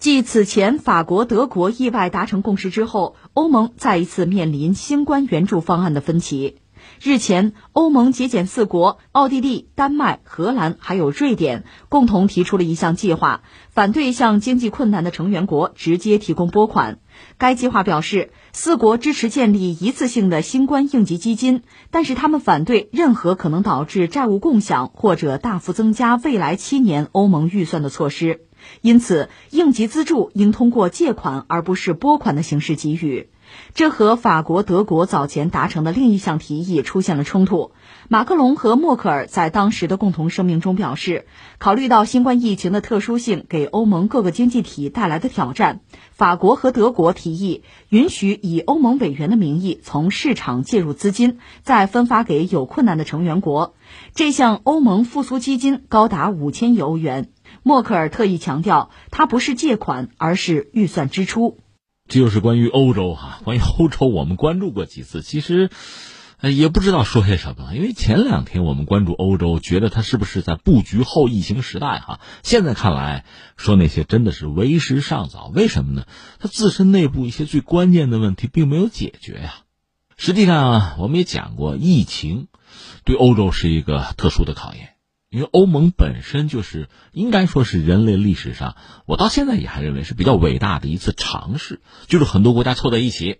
继此前法国、德国意外达成共识之后，欧盟再一次面临新冠援助方案的分歧。日前，欧盟节俭四国奥地利、丹麦、荷兰还有瑞典共同提出了一项计划，反对向经济困难的成员国直接提供拨款。该计划表示，四国支持建立一次性的新冠应急基金，但是他们反对任何可能导致债务共享或者大幅增加未来七年欧盟预算的措施。因此，应急资助应通过借款而不是拨款的形式给予。这和法国、德国早前达成的另一项提议出现了冲突。马克龙和默克尔在当时的共同声明中表示，考虑到新冠疫情的特殊性给欧盟各个经济体带来的挑战，法国和德国提议允许以欧盟委员的名义从市场介入资金，再分发给有困难的成员国。这项欧盟复苏基金高达五千亿欧元。默克尔特意强调，它不是借款，而是预算支出。这就是关于欧洲哈，关于欧洲，我们关注过几次，其实，也不知道说些什么。因为前两天我们关注欧洲，觉得它是不是在布局后疫情时代哈？现在看来，说那些真的是为时尚早。为什么呢？它自身内部一些最关键的问题并没有解决呀。实际上，我们也讲过，疫情对欧洲是一个特殊的考验。因为欧盟本身就是应该说是人类历史上，我到现在也还认为是比较伟大的一次尝试，就是很多国家凑在一起，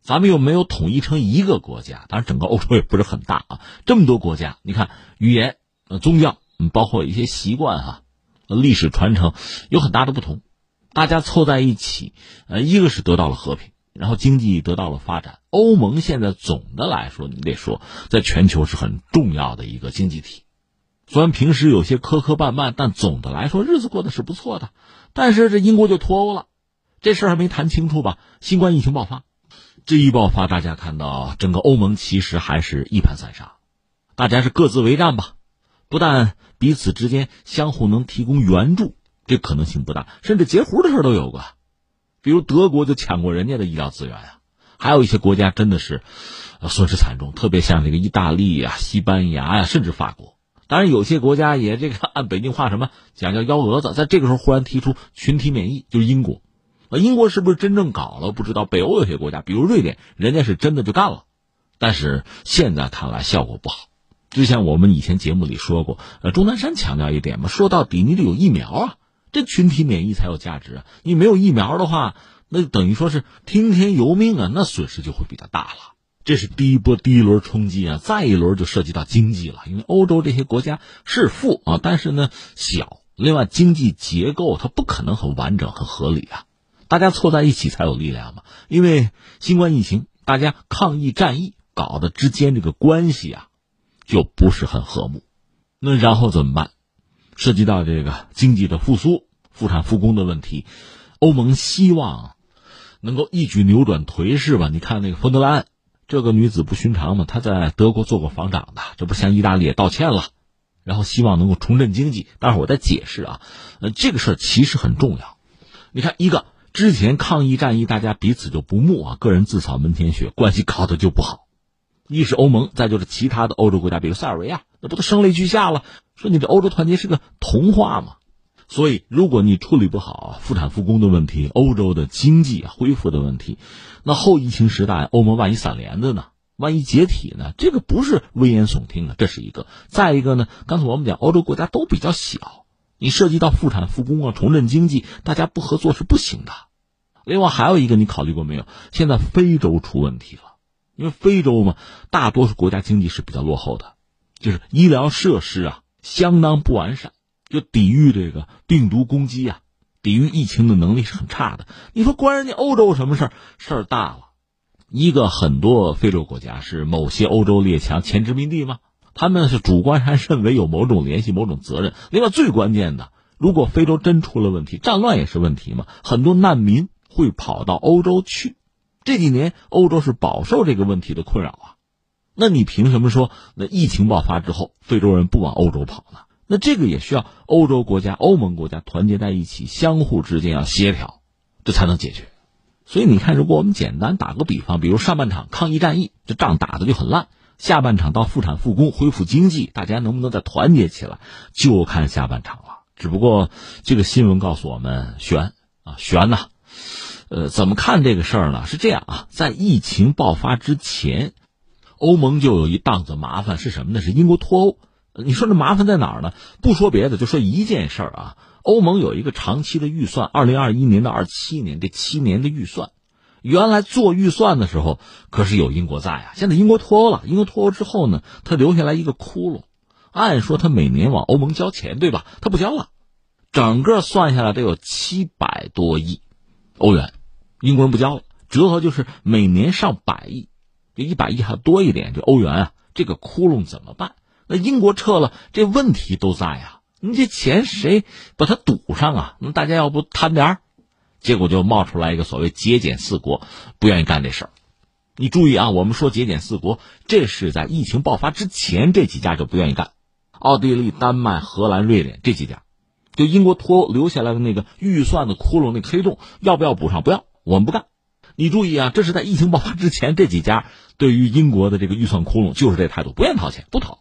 咱们又没有统一成一个国家，当然整个欧洲也不是很大啊，这么多国家，你看语言、呃宗教，嗯，包括一些习惯哈，历史传承有很大的不同，大家凑在一起，呃，一个是得到了和平，然后经济得到了发展。欧盟现在总的来说，你得说，在全球是很重要的一个经济体。虽然平时有些磕磕绊绊，但总的来说日子过得是不错的。但是这英国就脱欧了，这事还没谈清楚吧？新冠疫情爆发，这一爆发，大家看到整个欧盟其实还是一盘散沙，大家是各自为战吧。不但彼此之间相互能提供援助，这可能性不大，甚至截胡的事都有过。比如德国就抢过人家的医疗资源啊，还有一些国家真的是损失惨重，特别像这个意大利呀、西班牙呀，甚至法国。当然，有些国家也这个 按北京话什么讲叫幺蛾子，在这个时候忽然提出群体免疫，就是英国。啊，英国是不是真正搞了？不知道。北欧有些国家，比如瑞典，人家是真的就干了，但是现在看来效果不好。就像我们以前节目里说过，呃，钟南山强调一点嘛，说到底你得有疫苗啊，这群体免疫才有价值啊。你没有疫苗的话，那等于说是听天由命啊，那损失就会比较大了。这是第一波第一轮冲击啊，再一轮就涉及到经济了。因为欧洲这些国家是富啊，但是呢小，另外经济结构它不可能很完整、很合理啊。大家凑在一起才有力量嘛。因为新冠疫情，大家抗疫战役搞的之间这个关系啊，就不是很和睦。那然后怎么办？涉及到这个经济的复苏、复产复工的问题，欧盟希望能够一举扭转颓势吧？你看那个冯德莱恩。这个女子不寻常嘛？她在德国做过房长的，这不向意大利也道歉了，然后希望能够重振经济。待会儿我再解释啊。呃，这个事儿其实很重要。你看，一个之前抗疫战役，大家彼此就不睦啊，个人自扫门前雪，关系搞得就不好。一是欧盟，再就是其他的欧洲国家，比如塞尔维亚，那不都声泪俱下了？说你这欧洲团结是个童话吗？所以，如果你处理不好复产复工的问题，欧洲的经济恢复的问题，那后疫情时代，欧盟万一散连子呢？万一解体呢？这个不是危言耸听的，这是一个。再一个呢，刚才我们讲，欧洲国家都比较小，你涉及到复产复工啊，重振经济，大家不合作是不行的。另外还有一个，你考虑过没有？现在非洲出问题了，因为非洲嘛，大多数国家经济是比较落后的，就是医疗设施啊，相当不完善。就抵御这个病毒攻击啊，抵御疫情的能力是很差的。你说关人家欧洲什么事儿？事儿大了。一个很多非洲国家是某些欧洲列强前殖民地吗？他们是主观上认为有某种联系、某种责任。另外最关键的，如果非洲真出了问题，战乱也是问题嘛。很多难民会跑到欧洲去。这几年欧洲是饱受这个问题的困扰啊。那你凭什么说那疫情爆发之后，非洲人不往欧洲跑呢？那这个也需要欧洲国家、欧盟国家团结在一起，相互之间要协调，这才能解决。所以你看，如果我们简单打个比方，比如上半场抗疫战役，这仗打的就很烂；下半场到复产复工、恢复经济，大家能不能再团结起来，就看下半场了。只不过这个新闻告诉我们，悬啊，悬呐。呃，怎么看这个事儿呢？是这样啊，在疫情爆发之前，欧盟就有一档子麻烦是什么呢？是英国脱欧。你说这麻烦在哪儿呢？不说别的，就说一件事儿啊。欧盟有一个长期的预算，二零二一年到二七年这七年的预算，原来做预算的时候可是有英国在啊。现在英国脱欧了，英国脱欧之后呢，他留下来一个窟窿。按说他每年往欧盟交钱，对吧？他不交了，整个算下来得有七百多亿。欧元，英国人不交了，折合就是每年上百亿，就一百亿还多一点。这欧元啊，这个窟窿怎么办？那英国撤了，这问题都在啊。你这钱谁把它堵上啊？那大家要不贪点儿，结果就冒出来一个所谓节俭四国，不愿意干这事儿。你注意啊，我们说节俭四国，这是在疫情爆发之前，这几家就不愿意干：奥地利、丹麦、荷兰、瑞典这几家。就英国脱欧留下来的那个预算的窟窿，那黑洞要不要补上？不要，我们不干。你注意啊，这是在疫情爆发之前，这几家对于英国的这个预算窟窿就是这态度，不愿掏钱，不掏。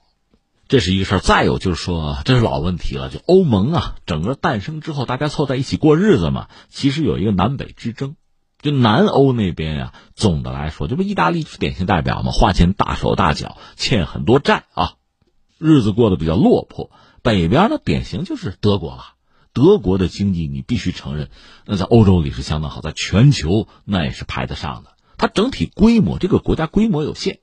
这是一个事儿。再有就是说，这是老问题了，就欧盟啊，整个诞生之后，大家凑在一起过日子嘛，其实有一个南北之争。就南欧那边呀，总的来说，这不意大利是典型代表嘛，花钱大手大脚，欠很多债啊，日子过得比较落魄。北边呢，典型就是德国了。德国的经济你必须承认，那在欧洲里是相当好，在全球那也是排得上的。它整体规模，这个国家规模有限，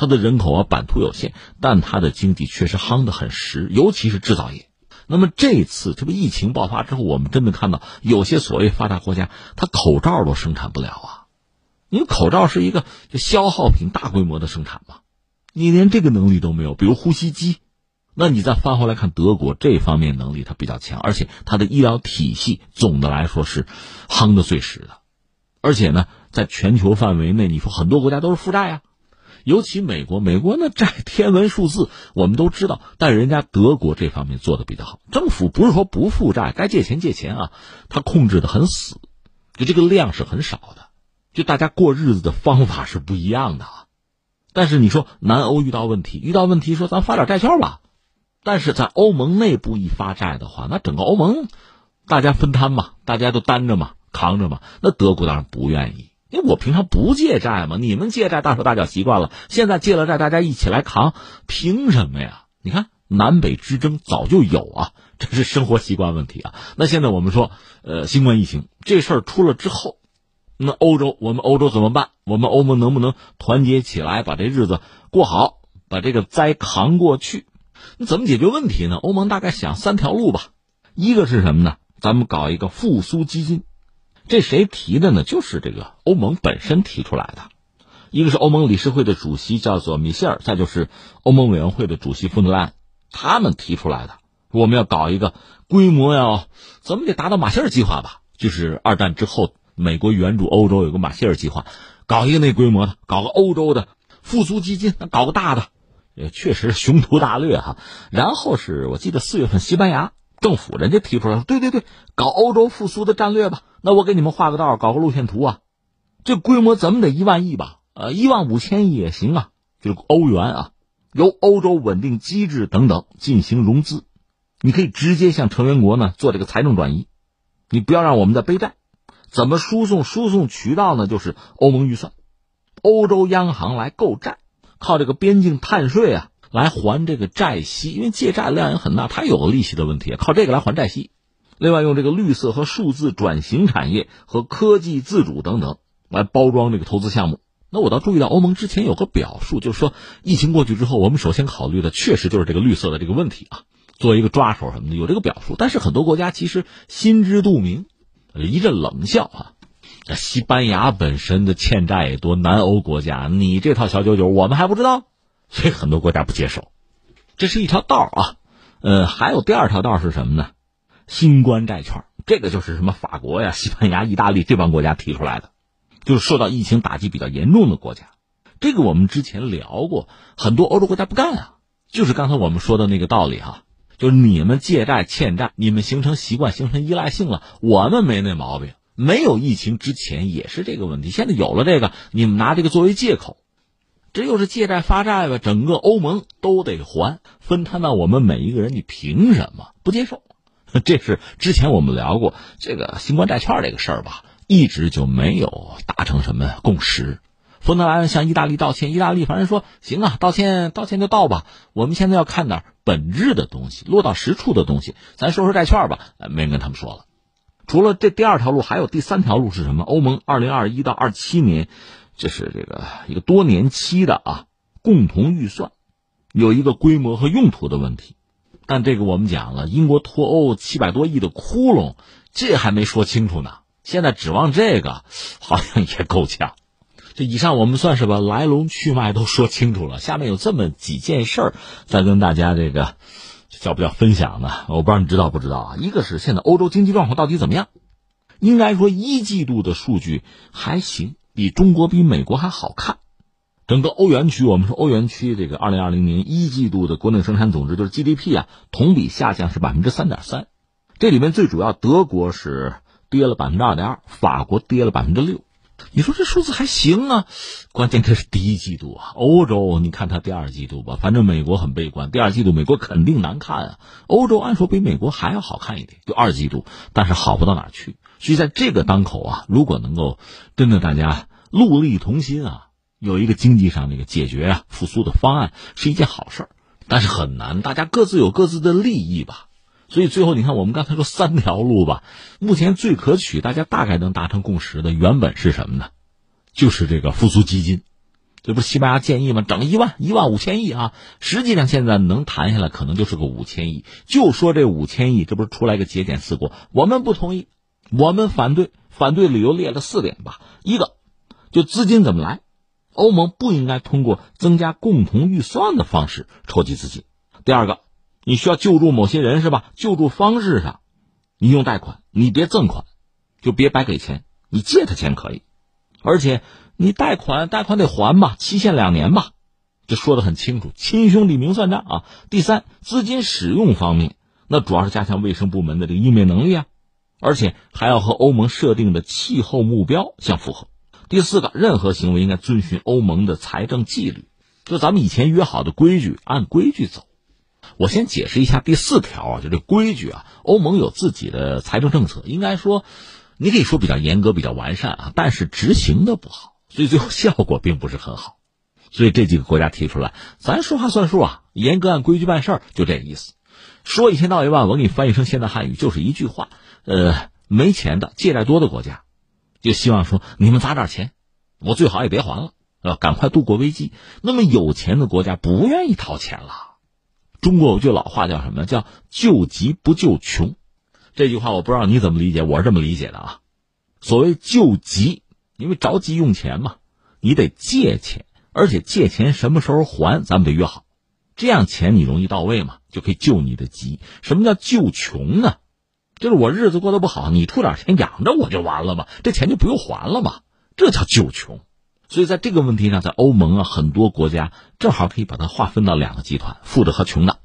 它的人口啊版图有限，但它的经济确实夯得很实，尤其是制造业。那么这次这不疫情爆发之后，我们真的看到有些所谓发达国家，它口罩都生产不了啊。因为口罩是一个就消耗品，大规模的生产嘛，你连这个能力都没有，比如呼吸机。那你再翻回来看德国这方面能力，它比较强，而且它的医疗体系总的来说是夯的最实的，而且呢，在全球范围内，你说很多国家都是负债啊，尤其美国，美国那债天文数字我们都知道，但人家德国这方面做的比较好，政府不是说不负债，该借钱借钱啊，他控制的很死，就这个量是很少的，就大家过日子的方法是不一样的啊，但是你说南欧遇到问题，遇到问题说咱发点债券吧。但是在欧盟内部一发债的话，那整个欧盟大家分摊嘛，大家都担着嘛，扛着嘛。那德国当然不愿意，因为我平常不借债嘛，你们借债大手大脚习惯了，现在借了债大家一起来扛，凭什么呀？你看南北之争早就有啊，这是生活习惯问题啊。那现在我们说，呃，新冠疫情这事儿出了之后，那欧洲我们欧洲怎么办？我们欧盟能不能团结起来把这日子过好，把这个灾扛过去？那怎么解决问题呢？欧盟大概想三条路吧，一个是什么呢？咱们搞一个复苏基金，这谁提的呢？就是这个欧盟本身提出来的。一个是欧盟理事会的主席叫做米歇尔，再就是欧盟委员会的主席冯德莱，他们提出来的。我们要搞一个规模要怎么得达到马歇尔计划吧？就是二战之后美国援助欧洲有个马歇尔计划，搞一个那规模的，搞个欧洲的复苏基金，搞个大的。也确实雄图大略哈，然后是我记得四月份西班牙政府人家提出来，对对对，搞欧洲复苏的战略吧，那我给你们画个道，搞个路线图啊，这规模怎么得一万亿吧？呃，一万五千亿也行啊，就是欧元啊，由欧洲稳定机制等等进行融资，你可以直接向成员国呢做这个财政转移，你不要让我们再背债，怎么输送？输送渠道呢？就是欧盟预算，欧洲央行来购债。靠这个边境碳税啊来还这个债息，因为借债量也很大，它有个利息的问题，靠这个来还债息。另外，用这个绿色和数字转型产业和科技自主等等来包装这个投资项目。那我倒注意到，欧盟之前有个表述，就是说疫情过去之后，我们首先考虑的确实就是这个绿色的这个问题啊，作为一个抓手什么的，有这个表述。但是很多国家其实心知肚明，一阵冷笑啊。西班牙本身的欠债也多，南欧国家，你这套小九九我们还不知道，所以很多国家不接受。这是一条道啊，呃，还有第二条道是什么呢？新冠债券，这个就是什么法国呀、西班牙、意大利这帮国家提出来的，就是受到疫情打击比较严重的国家。这个我们之前聊过，很多欧洲国家不干啊，就是刚才我们说的那个道理哈，就是你们借债欠债，你们形成习惯、形成依赖性了，我们没那毛病。没有疫情之前也是这个问题，现在有了这个，你们拿这个作为借口，这又是借债发债吧？整个欧盟都得还，分摊到我们每一个人，你凭什么不接受？这是之前我们聊过这个新冠债券这个事儿吧，一直就没有达成什么共识。冯德莱恩向意大利道歉，意大利反正说行啊，道歉道歉就道吧。我们现在要看点本质的东西，落到实处的东西。咱说说债券吧，没人跟他们说了。除了这第二条路，还有第三条路是什么？欧盟二零二一到二七年，这是这个一个多年期的啊共同预算，有一个规模和用途的问题。但这个我们讲了，英国脱欧七百多亿的窟窿，这还没说清楚呢。现在指望这个，好像也够呛。这以上我们算是把来龙去脉都说清楚了。下面有这么几件事儿，再跟大家这个叫不叫分享呢？我不知道你知道不知道啊？一个是现在欧洲经济状况到底怎么样？应该说一季度的数据还行，比中国比美国还好看。整个欧元区，我们说欧元区这个二零二零年一季度的国内生产总值就是 GDP 啊，同比下降是百分之三点三。这里面最主要，德国是跌了百分之二点二，法国跌了百分之六。你说这数字还行啊，关键这是第一季度啊。欧洲，你看它第二季度吧，反正美国很悲观，第二季度美国肯定难看啊。欧洲按说比美国还要好看一点，就二季度，但是好不到哪去。所以在这个当口啊，如果能够跟着大家戮力同心啊，有一个经济上那个解决啊复苏的方案，是一件好事儿。但是很难，大家各自有各自的利益吧。所以最后你看，我们刚才说三条路吧，目前最可取、大家大概能达成共识的，原本是什么呢？就是这个复苏基金，这不是西班牙建议吗？整一万、一万五千亿啊！实际上现在能谈下来，可能就是个五千亿。就说这五千亿，这不是出来个节俭四国？我们不同意，我们反对，反对理由列了四点吧。一个，就资金怎么来？欧盟不应该通过增加共同预算的方式筹集资金。第二个。你需要救助某些人是吧？救助方式上，你用贷款，你别赠款，就别白给钱。你借他钱可以，而且你贷款，贷款得还吧，期限两年吧，这说的很清楚。亲兄弟明算账啊。第三，资金使用方面，那主要是加强卫生部门的这个应变能力啊，而且还要和欧盟设定的气候目标相符合。第四个，任何行为应该遵循欧盟的财政纪律，就咱们以前约好的规矩，按规矩走。我先解释一下第四条啊，就这规矩啊。欧盟有自己的财政政策，应该说，你可以说比较严格、比较完善啊，但是执行的不好，所以最后效果并不是很好。所以这几个国家提出来，咱说话算数啊，严格按规矩办事儿，就这意思。说一千道一万，我给你翻译成现代汉语，就是一句话：呃，没钱的、借债多的国家，就希望说你们砸点钱，我最好也别还了，啊，赶快度过危机。那么有钱的国家不愿意掏钱了。中国有句老话叫什么？叫救急不救穷。这句话我不知道你怎么理解，我是这么理解的啊。所谓救急，因为着急用钱嘛，你得借钱，而且借钱什么时候还，咱们得约好，这样钱你容易到位嘛，就可以救你的急。什么叫救穷呢？就是我日子过得不好，你出点钱养着我就完了嘛，这钱就不用还了嘛，这叫救穷。所以在这个问题上，在欧盟啊，很多国家正好可以把它划分到两个集团：富的和穷的，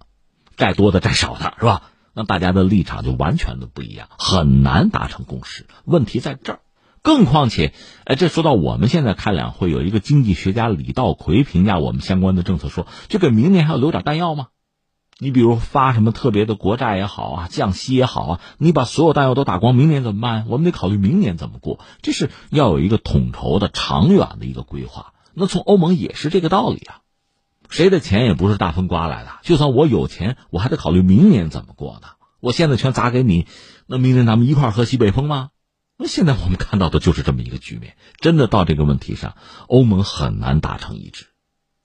债多的债少的，是吧？那大家的立场就完全的不一样，很难达成共识。问题在这儿，更况且，哎，这说到我们现在开两会，有一个经济学家李道葵评价我们相关的政策说，就给明年还要留点弹药吗？你比如发什么特别的国债也好啊，降息也好啊，你把所有弹药都打光，明年怎么办？我们得考虑明年怎么过，这是要有一个统筹的、长远的一个规划。那从欧盟也是这个道理啊，谁的钱也不是大风刮来的。就算我有钱，我还得考虑明年怎么过呢？我现在全砸给你，那明年咱们一块喝西北风吗？那现在我们看到的就是这么一个局面。真的到这个问题上，欧盟很难达成一致。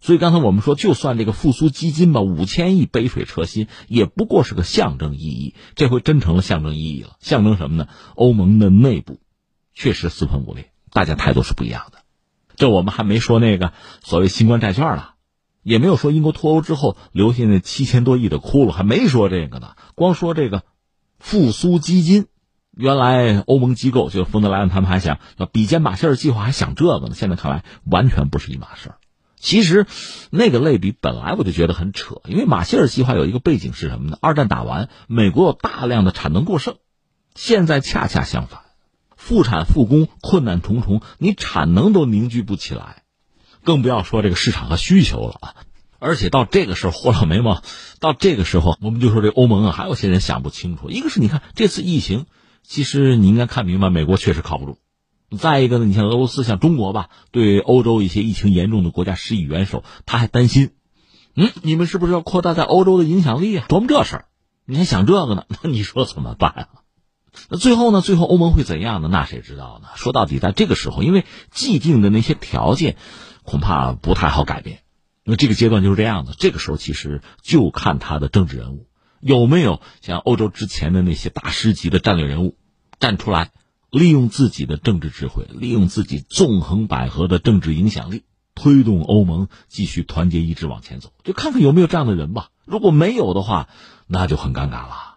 所以刚才我们说，就算这个复苏基金吧，五千亿杯水车薪，也不过是个象征意义。这回真成了象征意义了。象征什么呢？欧盟的内部确实四分五裂，大家态度是不一样的。这我们还没说那个所谓新冠债券了，也没有说英国脱欧之后留下那七千多亿的窟窿，还没说这个呢。光说这个复苏基金，原来欧盟机构就冯德莱恩他们还想比肩马歇尔计划，还想这个呢。现在看来完全不是一码事儿。其实，那个类比本来我就觉得很扯，因为马歇尔计划有一个背景是什么呢？二战打完，美国有大量的产能过剩，现在恰恰相反，复产复工困难重重，你产能都凝聚不起来，更不要说这个市场和需求了啊！而且到这个时候，和老眉毛，到这个时候，我们就说这欧盟啊，还有些人想不清楚。一个是你看这次疫情，其实你应该看明白，美国确实靠不住。再一个呢，你像俄罗斯，像中国吧，对欧洲一些疫情严重的国家施以援手，他还担心，嗯，你们是不是要扩大在欧洲的影响力啊？琢磨这事儿，你还想这个呢？那你说怎么办啊？那最后呢？最后欧盟会怎样呢？那谁知道呢？说到底，在这个时候，因为既定的那些条件，恐怕不太好改变。那这个阶段就是这样的，这个时候其实就看他的政治人物有没有像欧洲之前的那些大师级的战略人物站出来，利用自己的政治智慧，利用自己纵横捭阖的政治影响力，推动欧盟继续团结一致往前走。就看看有没有这样的人吧。如果没有的话，那就很尴尬了。